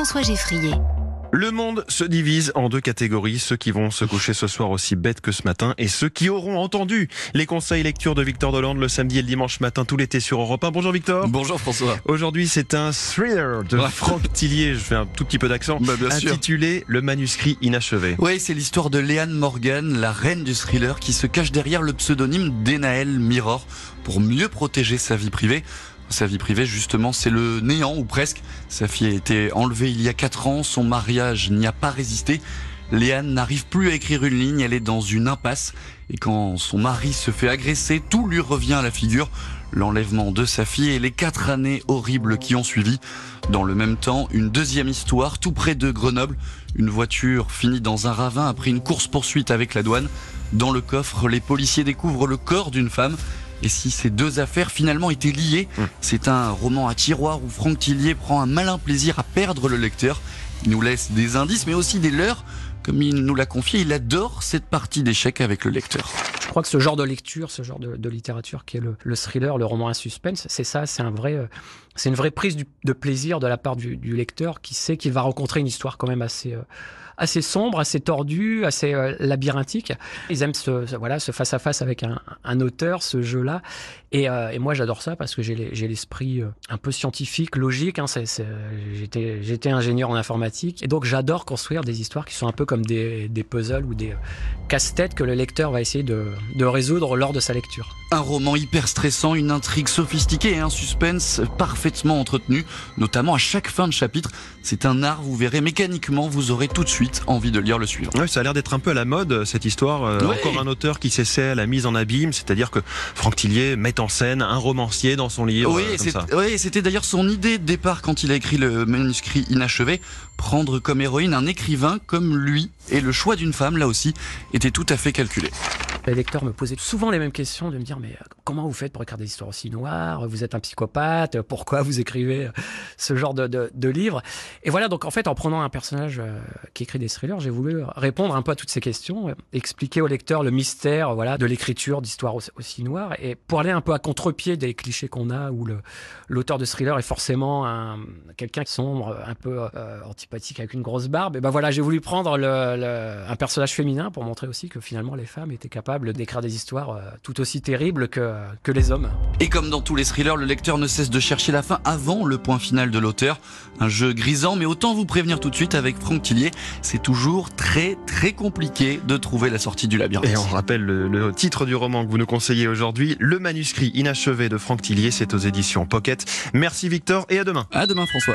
François Geffrier. Le monde se divise en deux catégories, ceux qui vont se coucher ce soir aussi bêtes que ce matin et ceux qui auront entendu les conseils lecture de Victor Dolande le samedi et le dimanche matin tout l'été sur Europe 1. Bonjour Victor. Bonjour François. Aujourd'hui c'est un thriller de Ouais. Franck Tillier, je fais un tout petit peu d'accent, Bah, sûr. intitulé Le manuscrit inachevé. Oui, c'est l'histoire de Léane Morgan, la reine du thriller, qui se cache derrière le pseudonyme d'Enaël Mirror pour mieux protéger sa vie privée. Sa vie privée, justement, c'est le néant ou presque. Sa fille a été enlevée il y a 4 ans, son mariage n'y a pas résisté. Léane n'arrive plus à écrire une ligne, elle est dans une impasse. Et quand son mari se fait agresser, tout lui revient à la figure. L'enlèvement de sa fille et les quatre années horribles qui ont suivi. Dans le même temps, une deuxième histoire tout près de Grenoble. Une voiture finit dans un ravin après une course-poursuite avec la douane. Dans le coffre, les policiers découvrent le corps d'une femme. Et si ces deux affaires finalement étaient liées, Mm. c'est un roman à tiroir où Franck Tillier prend un malin plaisir à perdre le lecteur. Il nous laisse des indices mais aussi des leurs. Comme il nous l'a confié, il adore cette partie d'échecs avec le lecteur. Je crois que ce genre de lecture, ce genre de, de littérature qui est le, le thriller, le roman à suspense, c'est ça, c'est un vrai, euh, c'est une vraie prise du- de plaisir de la part du, du lecteur qui sait qu'il va rencontrer une histoire quand même assez, euh, assez sombre, assez tordue, assez euh, labyrinthique. Ils aiment ce, voilà, ce face à face avec un, auteur, ce jeu-là. Et, euh, et moi, j'adore ça parce que j'ai les- j'ai l'esprit euh, un peu scientifique, logique. Hein, J'étais ingénieur en informatique et donc j'adore construire des histoires qui sont un peu comme des, puzzles ou des casse-tête que le lecteur va essayer de, de résoudre lors de sa lecture. Un roman hyper stressant, une intrigue sophistiquée et un suspense parfaitement entretenu, notamment à chaque fin de chapitre. C'est un art, vous verrez, mécaniquement, vous aurez tout de suite envie de lire le suivant. Ça a l'air d'être un peu à la mode cette histoire. Euh, Ouais. Encore un auteur qui s'essaie à la mise en abîme, c'est-à-dire que Franck Tillier met en scène un romancier dans son livre. Oui, euh, oui, c'était d'ailleurs son idée de départ quand il a écrit le manuscrit inachevé. Prendre comme héroïne un écrivain comme lui et le choix d'une femme, là aussi, était tout à fait calculé. Les lecteurs me posaient souvent les mêmes questions, de me dire mais euh, comment vous faites pour écrire des histoires aussi noires? Vous êtes un psychopathe? Pourquoi vous écrivez euh, ce genre de, de, de livres? Et voilà, donc en fait, en prenant un personnage euh, qui écrit des thrillers, j'ai voulu répondre un peu à toutes ces questions, expliquer au lecteur le mystère, voilà, de l'écriture d'histoires aussi, noires, et pour aller un peu à contre-pied des clichés qu'on a, où l'auteur de thriller est forcément un, quelqu'un sombre, un peu antipathique avec une grosse barbe. Et ben voilà, j'ai voulu prendre le- un personnage féminin pour montrer aussi que finalement les femmes étaient capables d'écrire des histoires euh, tout aussi terribles que, que les hommes. Et comme dans tous les thrillers, le lecteur ne cesse de chercher la fin avant le point final de l'auteur. Un jeu grisant, mais autant vous prévenir tout de suite avec Franck Tillier, c'est toujours très très compliqué de trouver la sortie du labyrinthe. Et on rappelle le, le titre du roman que vous nous conseillez aujourd'hui, Le manuscrit inachevé de Franck Tillier, c'est aux éditions Pocket. Merci Victor et à demain. À demain François.